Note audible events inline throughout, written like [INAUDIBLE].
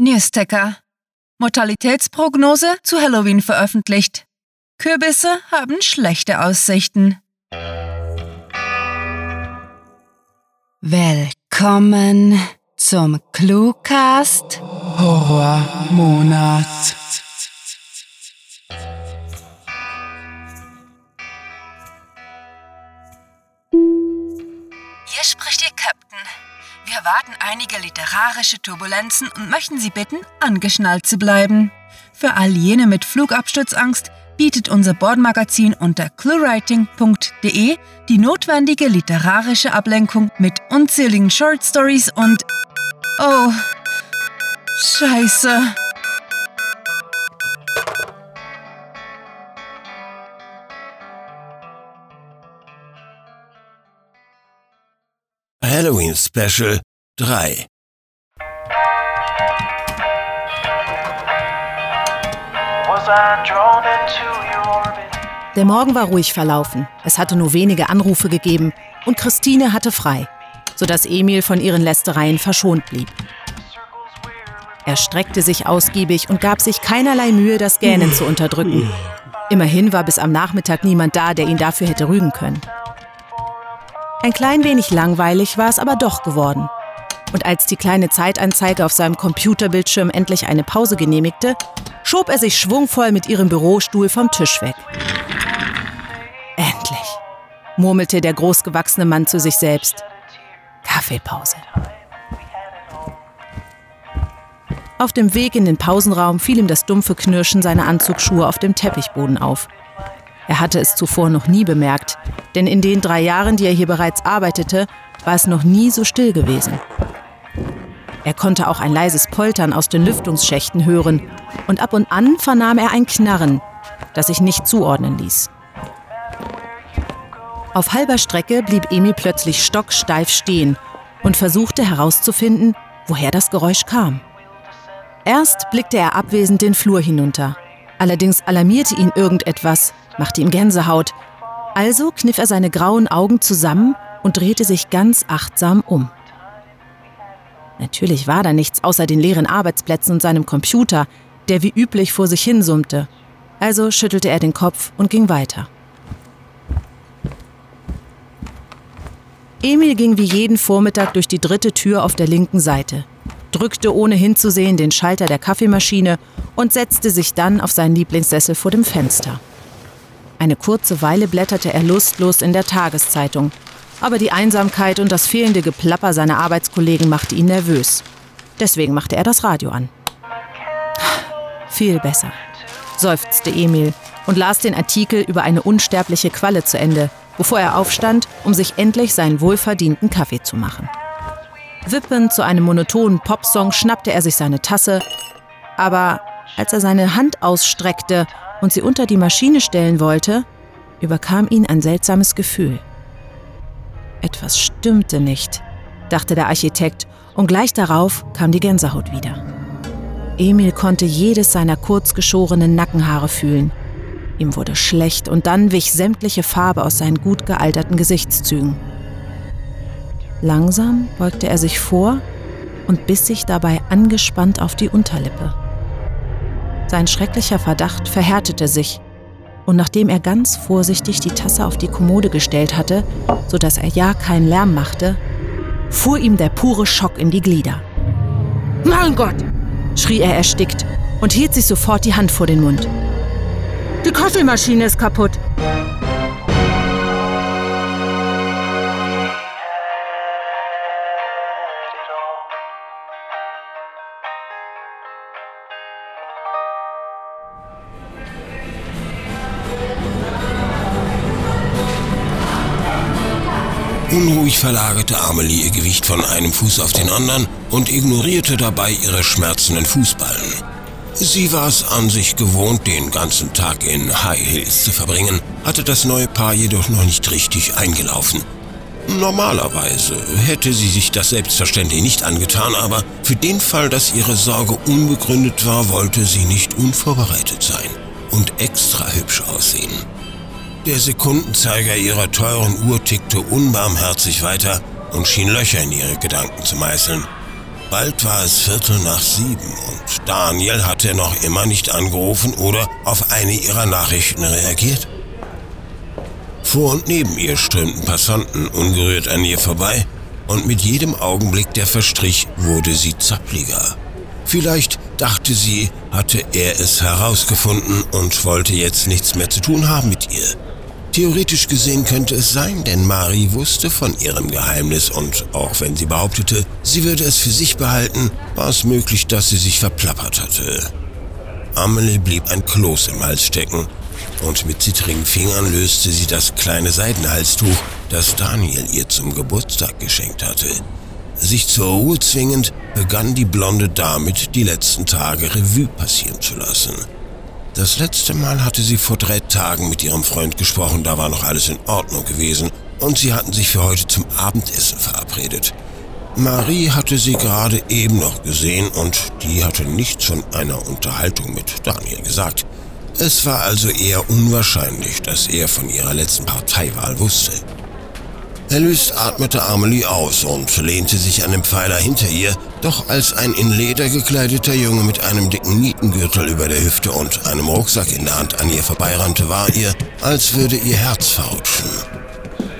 Newsticker. Mortalitätsprognose zu Halloween veröffentlicht. Kürbisse haben schlechte Aussichten. Willkommen zum Cluecast Horrormonat. Hier spricht. Wir erwarten einige literarische Turbulenzen und möchten Sie bitten, angeschnallt zu bleiben. Für all jene mit Flugabsturzangst bietet unser Bordmagazin unter cluewriting.de die notwendige literarische Ablenkung mit unzähligen Short Stories und... Oh, scheiße. Halloween Special 3. Der Morgen war ruhig verlaufen. Es hatte nur wenige Anrufe gegeben und Christine hatte frei, sodass Emil von ihren Lästereien verschont blieb. Er streckte sich ausgiebig und gab sich keinerlei Mühe, das Gähnen zu unterdrücken. Immerhin war bis am Nachmittag niemand da, der ihn dafür hätte rügen können. Ein klein wenig langweilig war es aber doch geworden. Und als die kleine Zeitanzeige auf seinem Computerbildschirm endlich eine Pause genehmigte, schob er sich schwungvoll mit ihrem Bürostuhl vom Tisch weg. Endlich, murmelte der großgewachsene Mann zu sich selbst. Kaffeepause. Auf dem Weg in den Pausenraum fiel ihm das dumpfe Knirschen seiner Anzugsschuhe auf dem Teppichboden auf. Er hatte es zuvor noch nie bemerkt, denn in den drei Jahren, die er hier bereits arbeitete, war es noch nie so still gewesen. Er konnte auch ein leises Poltern aus den Lüftungsschächten hören und ab und an vernahm er ein Knarren, das sich nicht zuordnen ließ. Auf halber Strecke blieb Emil plötzlich stocksteif stehen und versuchte herauszufinden, woher das Geräusch kam. Erst blickte er abwesend den Flur hinunter. Allerdings alarmierte ihn irgendetwas, machte ihm Gänsehaut. Also kniff er seine grauen Augen zusammen und drehte sich ganz achtsam um. Natürlich war da nichts außer den leeren Arbeitsplätzen und seinem Computer, der wie üblich vor sich hinsummte. Also schüttelte er den Kopf und ging weiter. Emil ging wie jeden Vormittag durch die dritte Tür auf der linken Seite, drückte ohne hinzusehen den Schalter der Kaffeemaschine und setzte sich dann auf seinen Lieblingssessel vor dem Fenster. Eine kurze Weile blätterte er lustlos in der Tageszeitung, aber die Einsamkeit und das fehlende Geplapper seiner Arbeitskollegen machte ihn nervös. Deswegen machte er das Radio an. Viel besser, seufzte Emil und las den Artikel über eine unsterbliche Qualle zu Ende, bevor er aufstand, um sich endlich seinen wohlverdienten Kaffee zu machen. Wippend zu einem monotonen Popsong schnappte er sich seine Tasse, aber als er seine Hand ausstreckte und sie unter die Maschine stellen wollte, überkam ihn ein seltsames Gefühl. Etwas stimmte nicht, dachte der Architekt, und gleich darauf kam die Gänsehaut wieder. Emil konnte jedes seiner kurzgeschorenen Nackenhaare fühlen. Ihm wurde schlecht und dann wich sämtliche Farbe aus seinen gut gealterten Gesichtszügen. Langsam beugte er sich vor und biss sich dabei angespannt auf die Unterlippe. Sein schrecklicher Verdacht verhärtete sich, und nachdem er ganz vorsichtig die Tasse auf die Kommode gestellt hatte, sodass er ja keinen Lärm machte, fuhr ihm der pure Schock in die Glieder. Mein Gott! schrie er erstickt und hielt sich sofort die Hand vor den Mund. Die Kaffeemaschine ist kaputt. Unruhig verlagerte Amelie ihr Gewicht von einem Fuß auf den anderen und ignorierte dabei ihre schmerzenden Fußballen. Sie war es an sich gewohnt, den ganzen Tag in High Heels zu verbringen, hatte das neue Paar jedoch noch nicht richtig eingelaufen. Normalerweise hätte sie sich das selbstverständlich nicht angetan, aber für den Fall, dass ihre Sorge unbegründet war, wollte sie nicht unvorbereitet sein und extra hübsch aussehen. Der Sekundenzeiger ihrer teuren Uhr tickte unbarmherzig weiter und schien Löcher in ihre Gedanken zu meißeln. Bald war es Viertel nach sieben und Daniel hatte noch immer nicht angerufen oder auf eine ihrer Nachrichten reagiert. Vor und neben ihr strömten Passanten ungerührt an ihr vorbei und mit jedem Augenblick, der verstrich, wurde sie zappliger. Vielleicht, dachte sie, hatte er es herausgefunden und wollte jetzt nichts mehr zu tun haben mit ihr. Theoretisch gesehen könnte es sein, denn Marie wusste von ihrem Geheimnis und auch wenn sie behauptete, sie würde es für sich behalten, war es möglich, dass sie sich verplappert hatte. Amelie blieb ein Kloß im Hals stecken und mit zittrigen Fingern löste sie das kleine Seidenhalstuch, das Daniel ihr zum Geburtstag geschenkt hatte. Sich zur Ruhe zwingend, begann die blonde damit die letzten Tage Revue passieren zu lassen. Das letzte Mal hatte sie vor drei Tagen mit ihrem Freund gesprochen, da war noch alles in Ordnung gewesen und sie hatten sich für heute zum Abendessen verabredet. Marie hatte sie gerade eben noch gesehen und die hatte nichts von einer Unterhaltung mit Daniel gesagt. Es war also eher unwahrscheinlich, dass er von ihrer letzten Parteiwahl wusste. Erlöst atmete Amelie aus und lehnte sich an den Pfeiler hinter ihr, doch als ein in Leder gekleideter Junge mit einem dicken Nietengürtel über der Hüfte und einem Rucksack in der Hand an ihr vorbeirannte, war ihr, als würde ihr Herz verrutschen.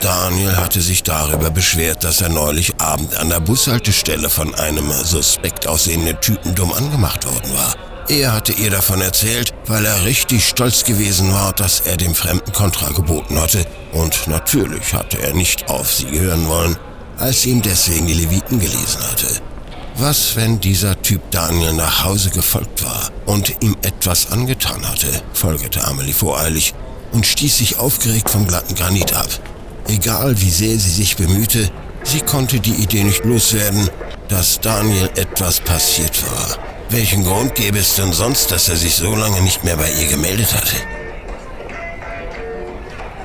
Daniel hatte sich darüber beschwert, dass er neulich Abend an der Bushaltestelle von einem suspekt aussehenden Typen dumm angemacht worden war. Er hatte ihr davon erzählt, weil er richtig stolz gewesen war, dass er dem Fremden Kontra geboten hatte. Und natürlich hatte er nicht auf sie hören wollen, als sie ihm deswegen die Leviten gelesen hatte. Was, wenn dieser Typ Daniel nach Hause gefolgt war und ihm etwas angetan hatte, folgerte Amelie voreilig und stieß sich aufgeregt vom glatten Granit ab. Egal wie sehr sie sich bemühte, sie konnte die Idee nicht loswerden, dass Daniel etwas passiert war. Welchen Grund gäbe es denn sonst, dass er sich so lange nicht mehr bei ihr gemeldet hatte?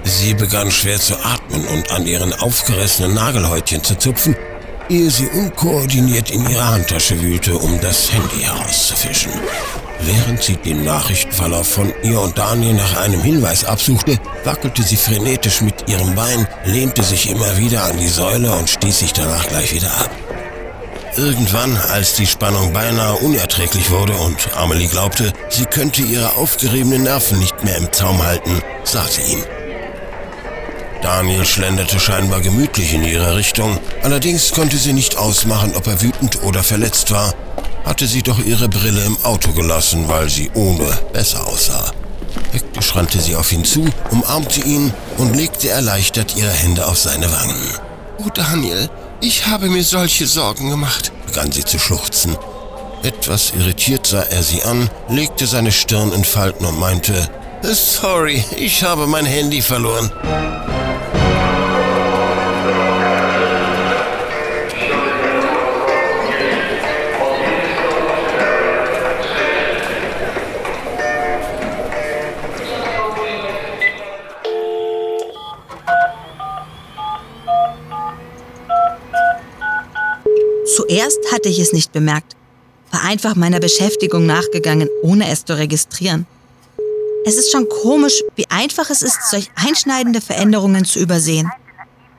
Sie begann schwer zu atmen und an ihren aufgerissenen Nagelhäutchen zu zupfen, ehe sie unkoordiniert in ihrer Handtasche wühlte, um das Handy herauszufischen. Während sie den Nachrichtenverlauf von ihr und Daniel nach einem Hinweis absuchte, wackelte sie frenetisch mit ihrem Bein, lehnte sich immer wieder an die Säule und stieß sich danach gleich wieder ab. Irgendwann, als die Spannung beinahe unerträglich wurde und Amelie glaubte, sie könnte ihre aufgeriebenen Nerven nicht mehr im Zaum halten, sah sie ihn. Daniel schlenderte scheinbar gemütlich in ihre Richtung, allerdings konnte sie nicht ausmachen, ob er wütend oder verletzt war, hatte sie doch ihre Brille im Auto gelassen, weil sie ohne besser aussah. Hektisch rannte sie auf ihn zu, umarmte ihn und legte erleichtert ihre Hände auf seine Wangen. Oh Daniel, ich habe mir solche Sorgen gemacht, begann sie zu schluchzen. Etwas irritiert sah er sie an, legte seine Stirn in Falten und meinte, Sorry, ich habe mein Handy verloren. Zuerst hatte ich es nicht bemerkt, war einfach meiner Beschäftigung nachgegangen, ohne es zu registrieren. Es ist schon komisch, wie einfach es ist, solch einschneidende Veränderungen zu übersehen.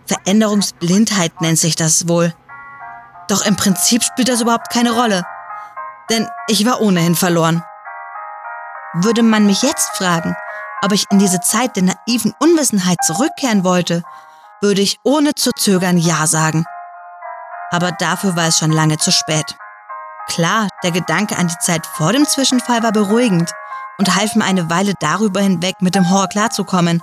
Veränderungsblindheit nennt sich das wohl. Doch im Prinzip spielt das überhaupt keine Rolle, denn ich war ohnehin verloren. Würde man mich jetzt fragen, ob ich in diese Zeit der naiven Unwissenheit zurückkehren wollte, würde ich ohne zu zögern Ja sagen aber dafür war es schon lange zu spät. Klar, der Gedanke an die Zeit vor dem Zwischenfall war beruhigend und half mir eine Weile darüber hinweg, mit dem Horror klarzukommen.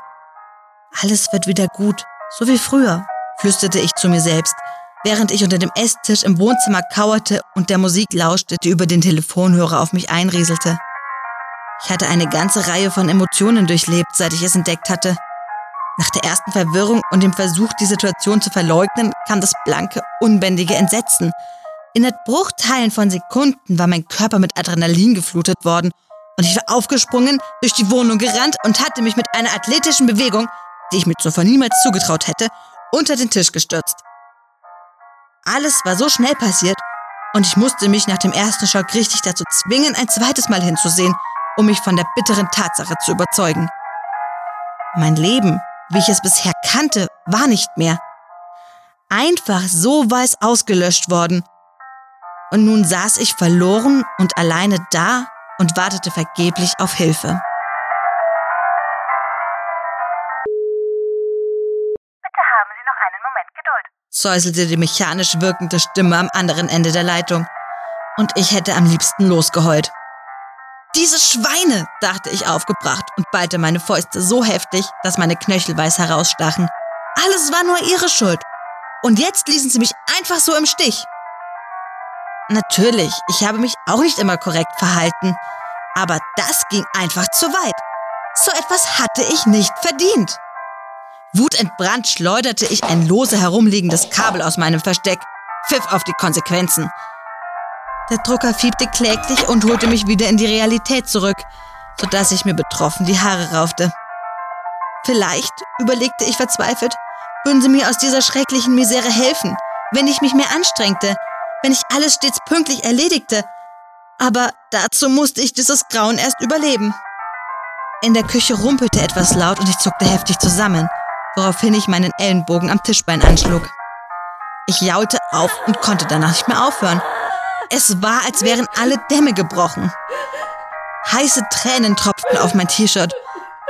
Alles wird wieder gut, so wie früher, flüsterte ich zu mir selbst, während ich unter dem Esstisch im Wohnzimmer kauerte und der Musik lauschte, die über den Telefonhörer auf mich einrieselte. Ich hatte eine ganze Reihe von Emotionen durchlebt, seit ich es entdeckt hatte. Nach der ersten Verwirrung und dem Versuch, die Situation zu verleugnen, kam das blanke, unbändige Entsetzen. In Bruchteilen von Sekunden war mein Körper mit Adrenalin geflutet worden und ich war aufgesprungen, durch die Wohnung gerannt und hatte mich mit einer athletischen Bewegung, die ich mir zuvor niemals zugetraut hätte, unter den Tisch gestürzt. Alles war so schnell passiert und ich musste mich nach dem ersten Schock richtig dazu zwingen, ein zweites Mal hinzusehen, um mich von der bitteren Tatsache zu überzeugen. Mein Leben wie ich es bisher kannte, war nicht mehr. Einfach so war es ausgelöscht worden. Und nun saß ich verloren und alleine da und wartete vergeblich auf Hilfe. Bitte haben Sie noch einen Moment Geduld. säuselte die mechanisch wirkende Stimme am anderen Ende der Leitung. Und ich hätte am liebsten losgeheult. Diese Schweine, dachte ich aufgebracht und ballte meine Fäuste so heftig, dass meine Knöchel weiß herausstachen. Alles war nur ihre Schuld. Und jetzt ließen sie mich einfach so im Stich. Natürlich, ich habe mich auch nicht immer korrekt verhalten. Aber das ging einfach zu weit. So etwas hatte ich nicht verdient. Wutentbrannt schleuderte ich ein lose herumliegendes Kabel aus meinem Versteck, pfiff auf die Konsequenzen. Der Drucker fiebte kläglich und holte mich wieder in die Realität zurück, sodass ich mir betroffen die Haare raufte. Vielleicht, überlegte ich verzweifelt, würden sie mir aus dieser schrecklichen Misere helfen, wenn ich mich mehr anstrengte, wenn ich alles stets pünktlich erledigte. Aber dazu musste ich dieses Grauen erst überleben. In der Küche rumpelte etwas laut und ich zuckte heftig zusammen, woraufhin ich meinen Ellenbogen am Tischbein anschlug. Ich jaulte auf und konnte danach nicht mehr aufhören. Es war, als wären alle Dämme gebrochen. Heiße Tränen tropften auf mein T-Shirt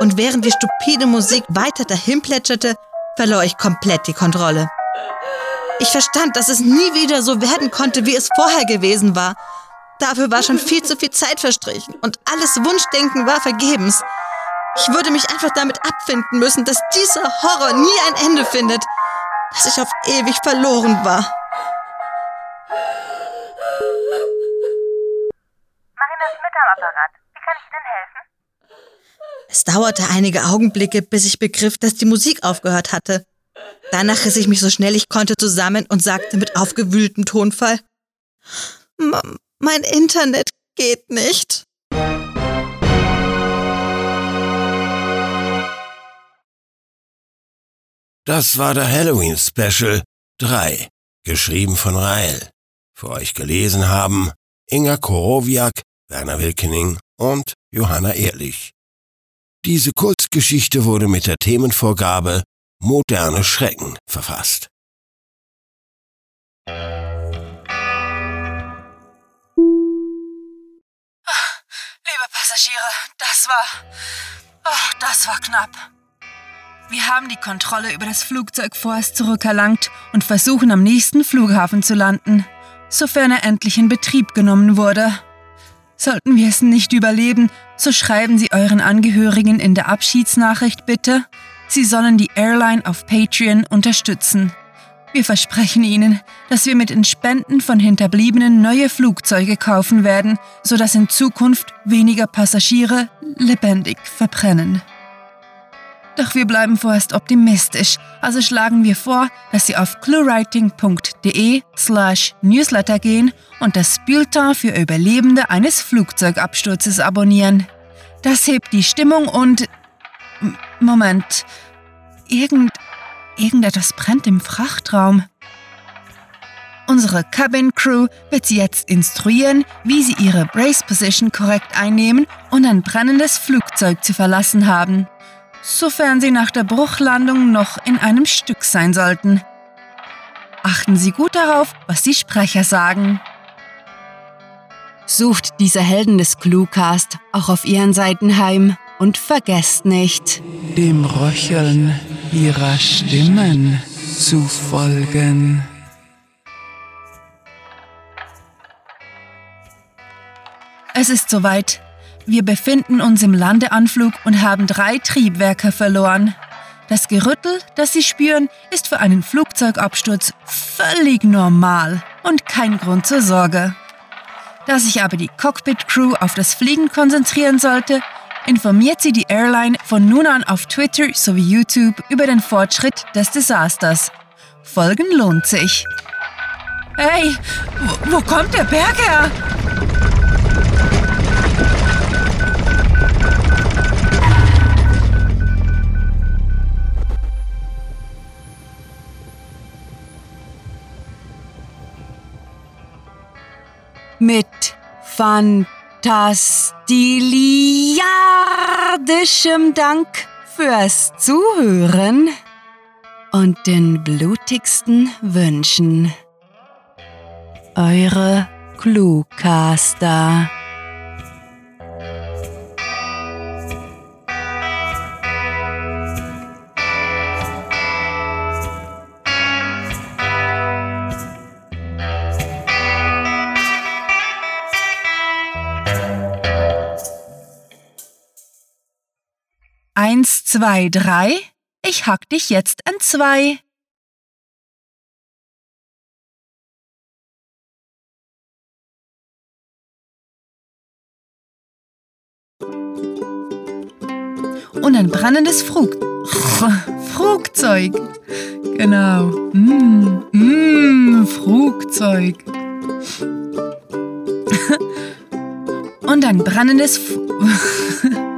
und während die stupide Musik weiter dahin plätscherte, verlor ich komplett die Kontrolle. Ich verstand, dass es nie wieder so werden konnte, wie es vorher gewesen war. Dafür war schon viel zu viel Zeit verstrichen und alles Wunschdenken war vergebens. Ich würde mich einfach damit abfinden müssen, dass dieser Horror nie ein Ende findet, dass ich auf ewig verloren war. Apparat. Wie kann ich Ihnen helfen? Es dauerte einige Augenblicke, bis ich begriff, dass die Musik aufgehört hatte. Danach riss ich mich so schnell ich konnte zusammen und sagte mit aufgewühltem Tonfall, "M- mein Internet geht nicht. Das war der Halloween Special 3, geschrieben von Rael. Für euch gelesen haben Inga Korowiak, Werner Wilkening und Johanna Ehrlich. Diese Kurzgeschichte wurde mit der Themenvorgabe Moderne Schrecken verfasst. Liebe Passagiere, das war. Oh, das war knapp. Wir haben die Kontrolle über das Flugzeug vorerst zurückerlangt und versuchen am nächsten Flughafen zu landen, sofern er endlich in Betrieb genommen wurde. Sollten wir es nicht überleben, so schreiben Sie euren Angehörigen in der Abschiedsnachricht bitte, Sie sollen die Airline auf Patreon unterstützen. Wir versprechen Ihnen, dass wir mit den Spenden von Hinterbliebenen neue Flugzeuge kaufen werden, sodass in Zukunft weniger Passagiere lebendig verbrennen. Doch wir bleiben vorerst optimistisch, also schlagen wir vor, dass Sie auf cluewriting.de slash newsletter gehen und das Bulletin für Überlebende eines Flugzeugabsturzes abonnieren. Das hebt die Stimmung und... Moment. Irgend... Irgendetwas brennt im Frachtraum. Unsere Cabin Crew wird Sie jetzt instruieren, wie Sie Ihre Brace Position korrekt einnehmen und ein brennendes Flugzeug zu verlassen haben sofern Sie nach der Bruchlandung noch in einem Stück sein sollten. Achten Sie gut darauf, was die Sprecher sagen. Sucht diese Helden des Cluecast auch auf ihren Seiten heim und vergesst nicht, dem Röcheln ihrer Stimmen zu folgen. Es ist soweit. Wir befinden uns im Landeanflug und haben drei Triebwerke verloren. Das Gerüttel, das Sie spüren, ist für einen Flugzeugabsturz völlig normal und kein Grund zur Sorge. Da sich aber die Cockpit-Crew auf das Fliegen konzentrieren sollte, informiert sie die Airline von nun an auf Twitter sowie YouTube über den Fortschritt des Desasters. Folgen lohnt sich. Hey, wo, kommt der Berg her? Mit fantastiliardischem Dank fürs Zuhören und den blutigsten Wünschen. Eure Cluecaster. Zwei, drei. Ich hack dich jetzt in zwei. Und ein brennendes Frug [LAUGHS] Flugzeug. Genau. Mm, mm, Flugzeug. [LAUGHS] Und ein brennendes F [LAUGHS]